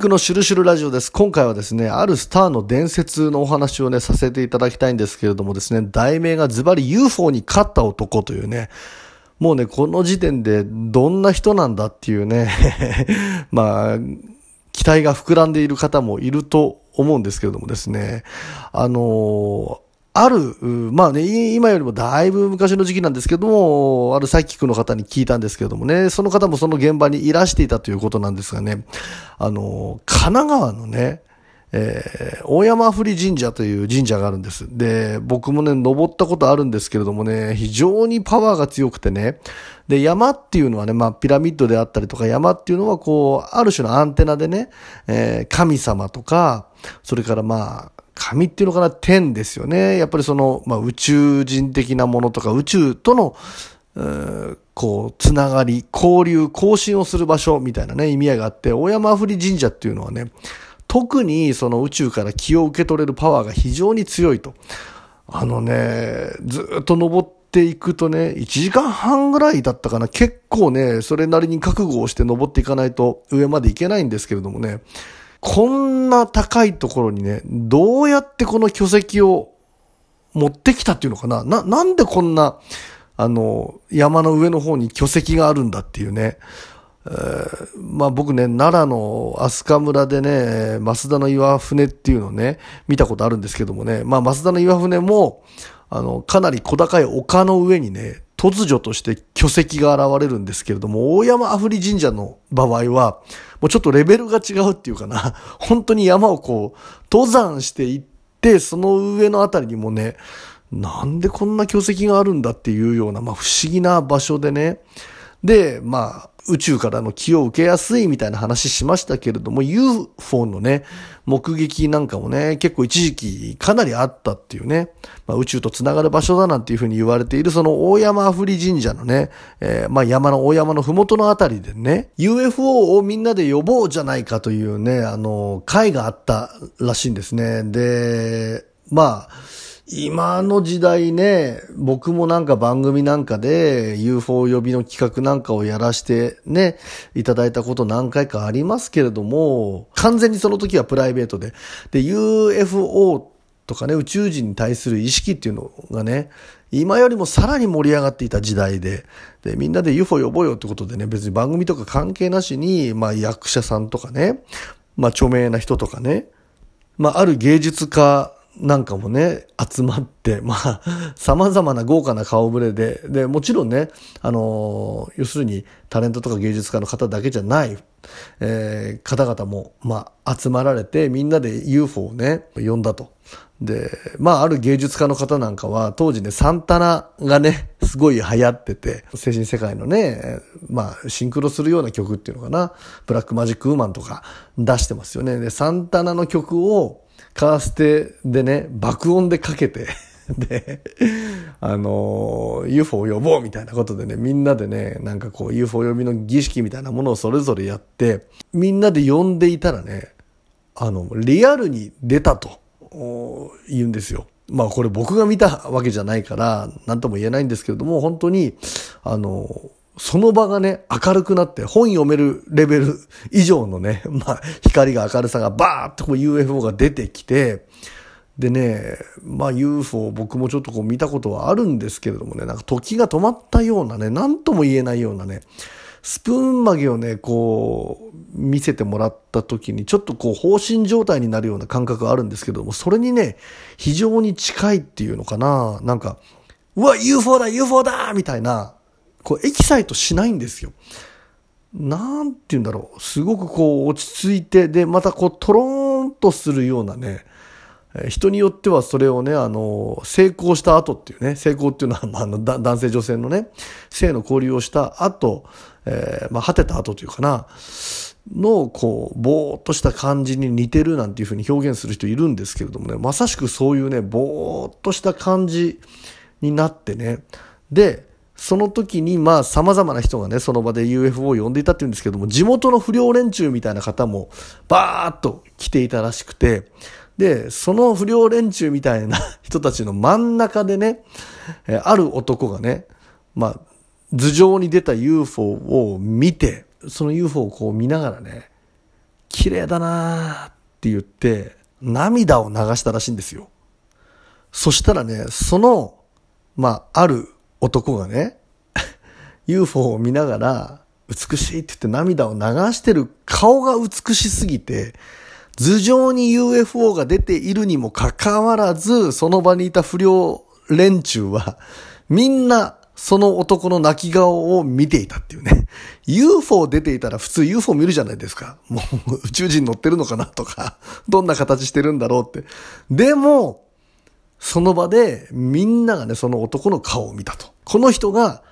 クのシュルシュルラジオです。今回はですね、あるスターの伝説のお話をね、させていただきたいんですけれどもですね、題名がズバリ UFO に勝った男というね、もうね、この時点でどんな人なんだっていうね、まあ、期待が膨らんでいる方もいると思うんですけれどもですね、あのーある、まあね、今よりもだいぶ昔の時期なんですけども、あるサイキックの方に聞いたんですけどもね、その方もその現場にいらしていたということなんですがね、あの、神奈川のね、えー、大山振神社という神社があるんです。で、僕もね、登ったことあるんですけれどもね、非常にパワーが強くてね、で、山っていうのはね、まあ、ピラミッドであったりとか、山っていうのはこう、ある種のアンテナでね、えー、神様とか、それからまあ、神っていうのかな、天ですよね。やっぱりその、まあ、宇宙人的なものとか、宇宙との、こう、つながり、交流、交信をする場所みたいなね、意味合いがあって、大山振神社っていうのはね、特にその宇宙から気を受け取れるパワーが非常に強いと。あのね、ずっと登っていくとね、1時間半ぐらいだったかな。結構ね、それなりに覚悟をして登っていかないと上まで行けないんですけれどもね、こんな高いところにね、どうやってこの巨石を持ってきたっていうのかな？な、なんでこんな、あの、山の上の方に巨石があるんだっていうね。えー、まあ僕ね、奈良の飛鳥村でね、増田の岩船っていうのをね、見たことあるんですけどもね、まあ増田の岩船も、あの、かなり小高い丘の上にね、突如として巨石が現れるんですけれども、大山アフリ神社の場合は、もうちょっとレベルが違うっていうかな、本当に山をこう、登山していって、その上のあたりにもね、なんでこんな巨石があるんだっていうような、まあ不思議な場所でね、で、まあ、宇宙からの気を受けやすいみたいな話しましたけれども、UFO のね、目撃なんかもね、結構一時期かなりあったっていうね、まあ、宇宙と繋がる場所だなんていうふうに言われているその大山アフリ神社のね、えー、まあ山の大山のふもとのあたりでね、UFO をみんなで呼ぼうじゃないかというね、あの、会があったらしいんですね。で、まあ、今の時代ね、僕もなんか番組なんかで UFO 呼びの企画なんかをやらしてね、いただいたこと何回かありますけれども、完全にその時はプライベートで。で、UFO とかね、宇宙人に対する意識っていうのがね、今よりもさらに盛り上がっていた時代で、で、みんなで UFO 呼ぼうよってことでね、別に番組とか関係なしに、まあ役者さんとかね、まあ著名な人とかね、まあある芸術家なんかもね、集まって、まあ、様々な豪華な顔ぶれで、で、もちろんね、あの要するにタレントとか芸術家の方だけじゃない、えー、方々も、まあ、集まられて、みんなで UFO をね、呼んだと。で、まあ、ある芸術家の方なんかは、当時ね、サンタナがね、すごい流行ってて、精神世界のね、まあ、シンクロするような曲っていうのかな、ブラックマジックウーマンとか出してますよね。で、サンタナの曲を、カーステでね、爆音でかけて で、あの、UFO を呼ぼうみたいなことでね、みんなでね、なんかこう UFO 呼びの儀式みたいなものをそれぞれやって、みんなで呼んでいたらね、あの、リアルに出たと言うんですよ。まあこれ僕が見たわけじゃないから、なんとも言えないんですけれども、本当に、あの、その場がね、明るくなって、本読めるレベル以上のね、まあ、光が明るさがバーッとこう UFO が出てきて、でね、まあ UFO 僕もちょっとこう見たことはあるんですけれどもね、なんか時が止まったようなね、なんとも言えないようなね、スプーン曲げをね、こう、見せてもらった時に、ちょっとこう、放心状態になるような感覚があるんですけども、それにね、非常に近いっていうのかな、なんか、うわ、UFO だ !UFO だみたいな、こう、エキサイトしないんですよ。なんて言うんだろう。すごくこう、落ち着いて、で、またこう、トローンとするようなね、人によってはそれをね、あの、成功した後っていうね、成功っていうのは、まあ、男性女性のね、性の交流をした後、えー、まあ、果てた後というかな、の、こう、ぼーっとした感じに似てるなんていうふうに表現する人いるんですけれどもね、まさしくそういうね、ぼーっとした感じになってね、で、その時に、まあ、様々な人がね、その場で UFO を呼んでいたって言うんですけども、地元の不良連中みたいな方も、バーっと来ていたらしくて、で、その不良連中みたいな 人たちの真ん中でね、ある男がね、まあ、頭上に出た UFO を見て、その UFO をこう見ながらね、綺麗だなーって言って、涙を流したらしいんですよ。そしたらね、その、まあ、ある男がね、UFO を見ながら、美しいって言って涙を流してる顔が美しすぎて、頭上に UFO が出ているにもかかわらず、その場にいた不良連中は、みんなその男の泣き顔を見ていたっていうね。UFO 出ていたら普通 UFO 見るじゃないですか。もう宇宙人乗ってるのかなとか、どんな形してるんだろうって。でも、その場でみんながね、その男の顔を見たと。この人が、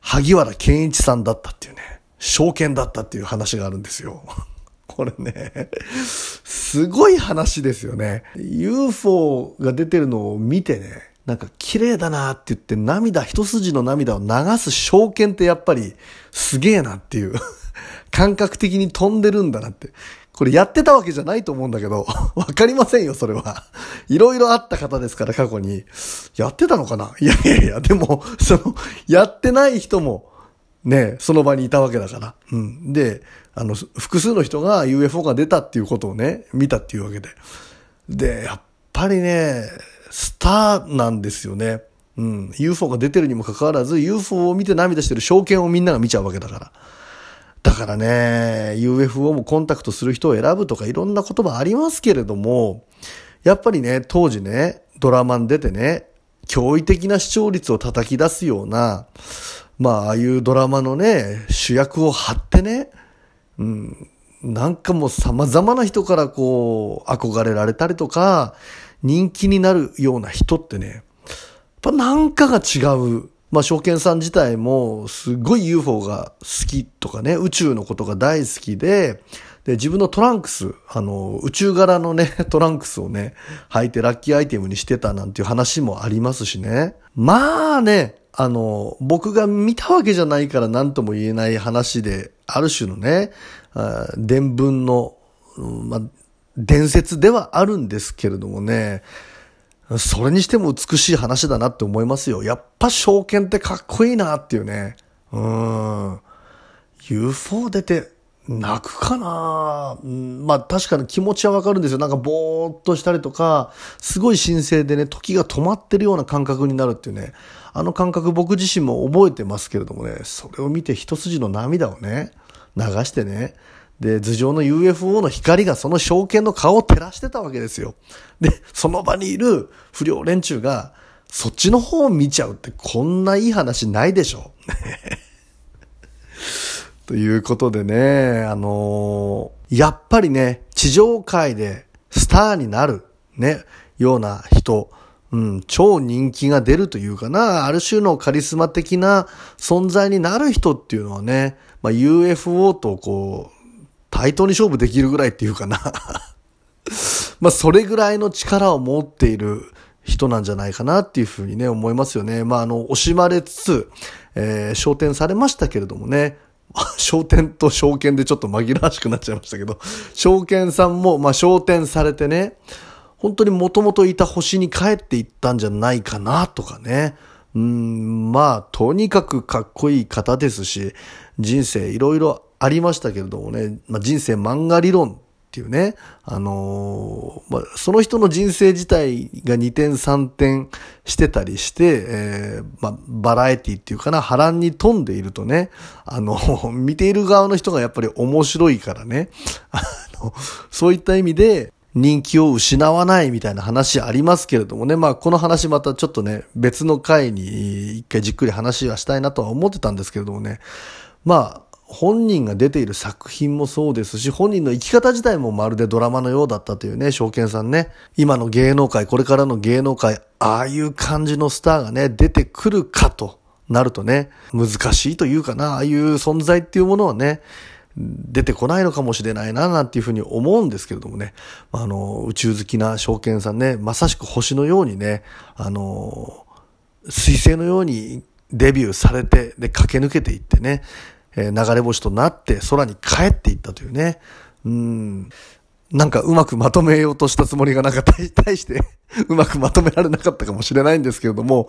萩原健一さんだったっていうね、証券だったっていう話があるんですよ。これね、すごい話ですよね。UFO が出てるのを見てね、なんか綺麗だなって言って涙、一筋の涙を流す証券ってやっぱりすげえなっていう。感覚的に飛んでるんだなって。これやってたわけじゃないと思うんだけど、わかりませんよ、それは。いろいろあった方ですから、過去に。やってたのかな？いやいやいや、でも、その、やってない人も、ね、その場にいたわけだから。うん。で、あの、複数の人が UFO が出たっていうことをね、見たっていうわけで。で、やっぱりね、スターなんですよね。うん。UFO が出てるにもかかわらず、UFO を見て涙してる証券をみんなが見ちゃうわけだから。だからね、UFO もコンタクトする人を選ぶとかいろんな言葉ありますけれども、やっぱりね、当時ね、ドラマに出てね、驚異的な視聴率を叩き出すような、まあ、ああいうドラマのね、主役を張ってね、うん、なんかもう様々な人からこう、憧れられたりとか、人気になるような人ってね、やっぱなんかが違う。まあ、証券さん自体も、すごい UFO が好きとかね、宇宙のことが大好きで、で、自分のトランクス、あの、宇宙柄のね、トランクスをね、履いてラッキーアイテムにしてたなんていう話もありますしね。まあね、あの、僕が見たわけじゃないから何とも言えない話で、ある種のね、伝聞の、まあ、伝説ではあるんですけれどもね、それにしても美しい話だなって思いますよ。やっぱ証券ってかっこいいなっていうね。うん。UFO 出て泣くかな、まあ確かに気持ちはわかるんですよ。なんかぼーっとしたりとか、すごい神聖でね、時が止まってるような感覚になるっていうね。あの感覚僕自身も覚えてますけれどもね、それを見て一筋の涙をね、流してね、で、頭上の UFO の光がその証券の顔を照らしてたわけですよ。で、その場にいる不良連中が、そっちの方を見ちゃうってこんないい話ないでしょ。ということでね、あのー、やっぱりね、地上界でスターになる、ね、ような人、うん、超人気が出るというかな、ある種のカリスマ的な存在になる人っていうのはね、まあ、UFO とこう、対等に勝負できるぐらいっていうかな まあ、それぐらいの力を持っている人なんじゃないかなっていうふうにね、思いますよね。まあ、あの、惜しまれつつ、えー、昇天されましたけれどもね、昇天と証券でちょっと紛らわしくなっちゃいましたけど、証券さんも、まあ、昇天されてね、本当にもともといた星に帰っていったんじゃないかなとかね。うん、まあ、とにかくかっこいい方ですし、人生いろいろありましたけれどもね、まあ、人生漫画理論っていうね、あのー、まあ、その人の人生自体が2点3点してたりして、えー、まあ、バラエティっていうかな、波乱に富んでいるとね、あの、見ている側の人がやっぱり面白いからね、あの、そういった意味で、人気を失わないみたいな話ありますけれどもね。まあこの話またちょっとね、別の回に一回じっくり話はしたいなとは思ってたんですけれどもね。まあ本人が出ている作品もそうですし、本人の生き方自体もまるでドラマのようだったというね、証券さんね。今の芸能界、これからの芸能界、ああいう感じのスターがね、出てくるかとなるとね、難しいというかな、ああいう存在っていうものはね、出てこないのかもしれないな、なんていうふうに思うんですけれどもね。あの、宇宙好きな証券さんね、まさしく星のようにね、あの、水星のようにデビューされて、で、駆け抜けていってね、えー、流れ星となって空に帰っていったというね。うん。なんかうまくまとめようとしたつもりがなんか大 してうまくまとめられなかったかもしれないんですけれども、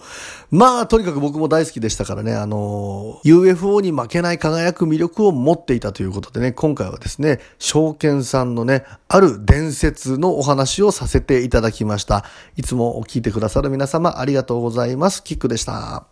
まあとにかく僕も大好きでしたからね、あの、UFO に負けない輝く魅力を持っていたということでね、今回はですね、証券さんのね、ある伝説のお話をさせていただきました。いつも聞いてくださる皆様ありがとうございます。キックでした。